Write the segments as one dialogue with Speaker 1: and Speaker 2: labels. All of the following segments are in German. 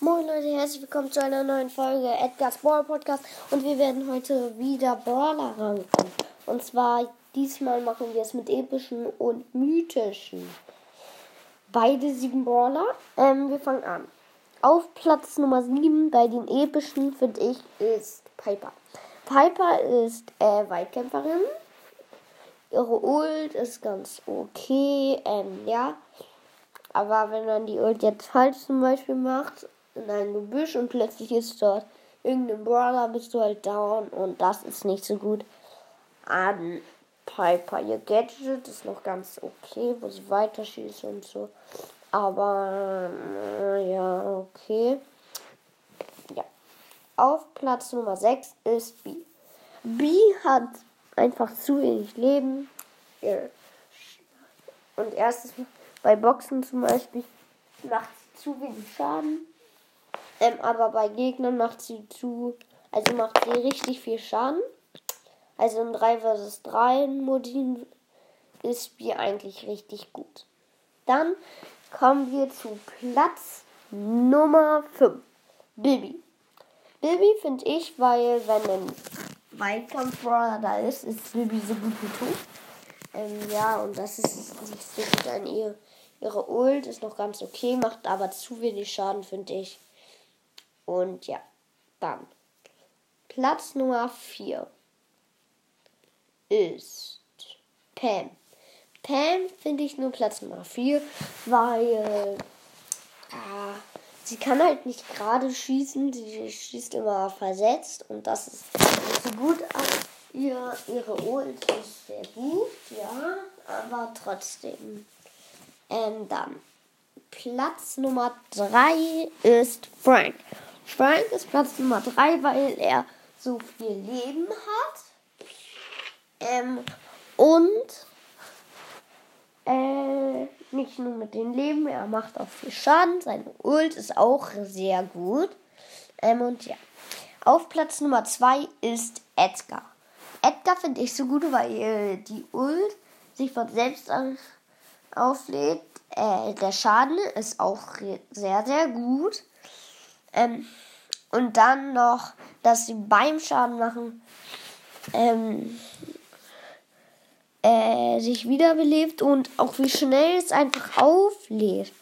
Speaker 1: Moin Leute, herzlich willkommen zu einer neuen Folge Edgar's Brawl Podcast und wir werden heute wieder Brawler ranken. Und zwar diesmal machen wir es mit epischen und mythischen. Beide sieben Brawler. Ähm, wir fangen an. Auf Platz Nummer 7 bei den epischen finde ich ist Piper. Piper ist äh, Weitkämpferin. Ihre Ult ist ganz okay, ähm, ja. Aber wenn man die Ult jetzt falsch zum Beispiel macht, in ein Gebüsch und plötzlich ist dort irgendein Brawler, bist du halt down und das ist nicht so gut. An Piper, ihr Gadget ist noch ganz okay, wo sie weiterschießt und so. Aber, äh, ja, okay. Ja. Auf Platz Nummer 6 ist B. B hat einfach zu wenig Leben. Und erstens bei Boxen zum Beispiel macht sie zu wenig Schaden. Ähm, aber bei Gegnern macht sie zu, also macht sie richtig viel Schaden. Also im 3 vs 3 Modin ist B eigentlich richtig gut. Dann kommen wir zu Platz Nummer 5. Bibi. Bibi finde ich, weil wenn ein Weitkampf-Brawler da ist, ist Bibi so gut wie tot. Ähm, ja, und das ist nicht so gut an ihr. Ihre Ult ist noch ganz okay, macht aber zu wenig Schaden, finde ich. Und ja, dann. Platz Nummer 4 ist Pam. Pam finde ich nur Platz Nummer 4, weil äh, sie kann halt nicht gerade schießen. Sie schießt immer versetzt und das ist nicht so gut. Ihr, ihre Ult ist sehr gut, ja, aber trotzdem. Ähm, dann Platz Nummer 3 ist Frank. Frank ist Platz Nummer 3, weil er so viel Leben hat. Ähm, und äh, nicht nur mit dem Leben, er macht auch viel Schaden. Seine Ult ist auch sehr gut. Ähm, und ja. Auf Platz Nummer 2 ist Edgar. Edgar finde ich so gut, weil die Ult sich von selbst auflädt. Äh, der Schaden ist auch sehr, sehr gut. Ähm, und dann noch, dass sie beim Schaden machen ähm, äh, sich wiederbelebt und auch wie schnell es einfach auflädt.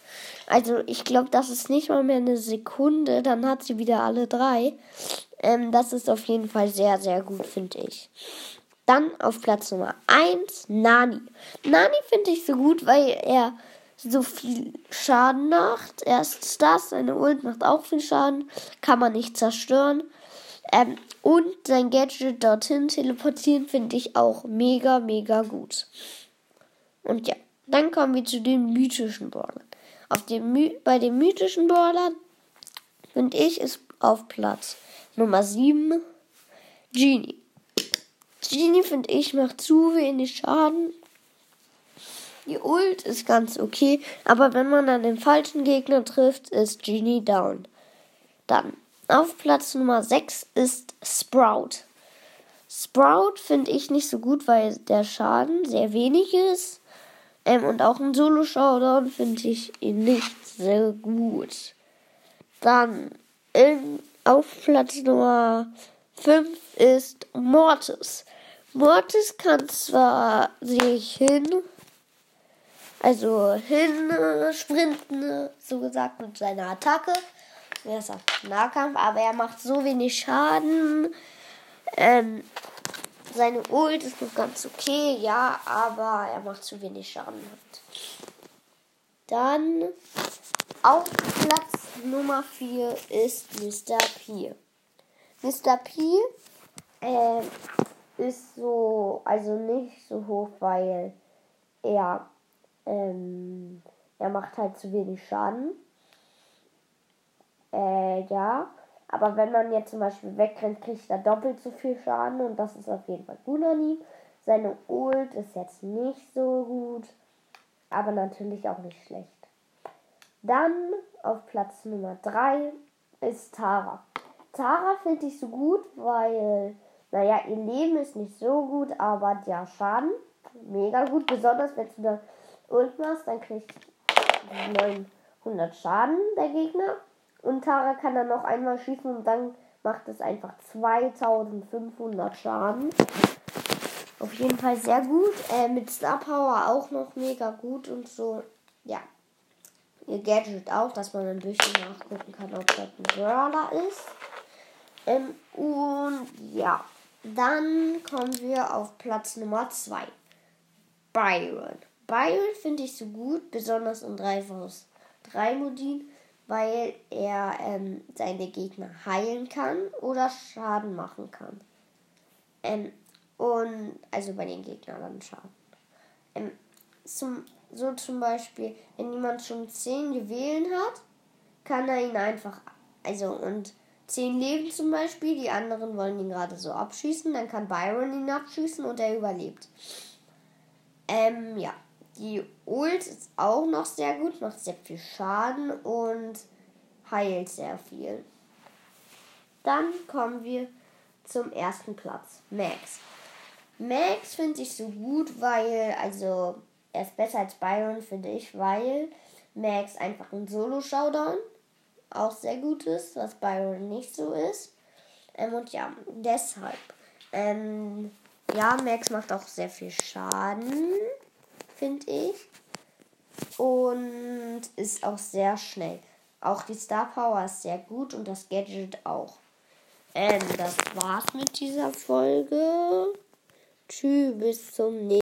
Speaker 1: Also ich glaube, das ist nicht mal mehr eine Sekunde, dann hat sie wieder alle drei. Ähm, das ist auf jeden Fall sehr, sehr gut, finde ich. Dann auf Platz Nummer 1, Nani. Nani finde ich so gut, weil er so viel Schaden macht. Erst das, seine Ult macht auch viel Schaden, kann man nicht zerstören. Ähm, und sein Gadget dorthin teleportieren finde ich auch mega, mega gut. Und ja, dann kommen wir zu den mythischen Brawlern. Auf dem My bei den mythischen Brawlern finde ich ist auf Platz Nummer 7 Genie. Genie finde ich macht zu wenig Schaden. Die Ult ist ganz okay, aber wenn man dann den falschen Gegner trifft, ist Genie down. Dann auf Platz Nummer 6 ist Sprout. Sprout finde ich nicht so gut, weil der Schaden sehr wenig ist. Ähm, und auch ein Solo-Showdown finde ich ihn nicht sehr gut. Dann in, auf Platz Nummer 5 ist Mortis. Mortis kann zwar sich hin, also hin sprinten, so gesagt, mit seiner Attacke er ist auf Nahkampf, aber er macht so wenig Schaden. Ähm, seine Ult ist noch ganz okay, ja, aber er macht zu wenig Schaden. Dann auf Platz Nummer 4 ist Mr. P. Mr. P äh, ist so, also nicht so hoch, weil er, ähm, er macht halt zu wenig Schaden. Äh, ja. Aber wenn man jetzt zum Beispiel wegrennt, kriegt er doppelt so viel Schaden und das ist auf jeden Fall gut an ihm. Seine Ult ist jetzt nicht so gut, aber natürlich auch nicht schlecht. Dann auf Platz Nummer 3 ist Tara. Tara finde ich so gut, weil, naja, ihr Leben ist nicht so gut, aber der Schaden mega gut. Besonders wenn du da Ult machst, dann kriegt 900 Schaden der Gegner. Und Tara kann dann noch einmal schießen und dann macht es einfach 2500 Schaden. Auf jeden Fall sehr gut. Äh, mit Star Power auch noch mega gut und so. Ja. Ihr Gadget auch, dass man ein bisschen nachgucken kann, ob das ein Brawler ist. Ähm, und ja. Dann kommen wir auf Platz Nummer 2. Byron. Byron finde ich so gut, besonders in 3 vs 3 Modin, weil er ähm, seine Gegner heilen kann oder Schaden machen kann. Ähm, und also bei den Gegnern dann Schaden. Ähm, zum, so zum Beispiel, wenn jemand schon 10 Juwelen hat, kann er ihn einfach, also und 10 Leben zum Beispiel, die anderen wollen ihn gerade so abschießen, dann kann Byron ihn abschießen und er überlebt. Ähm, ja. Die Ult ist auch noch sehr gut, macht sehr viel Schaden und heilt sehr viel. Dann kommen wir zum ersten Platz. Max. Max finde ich so gut, weil, also, er ist besser als Byron, finde ich, weil Max einfach ein Solo-Showdown auch sehr gut ist, was Byron nicht so ist. Ähm, und ja, deshalb. Ähm, ja, Max macht auch sehr viel Schaden finde ich. Und ist auch sehr schnell. Auch die Star Power ist sehr gut und das Gadget auch. Ähm, das war's mit dieser Folge. Tschüss, bis zum nächsten Mal.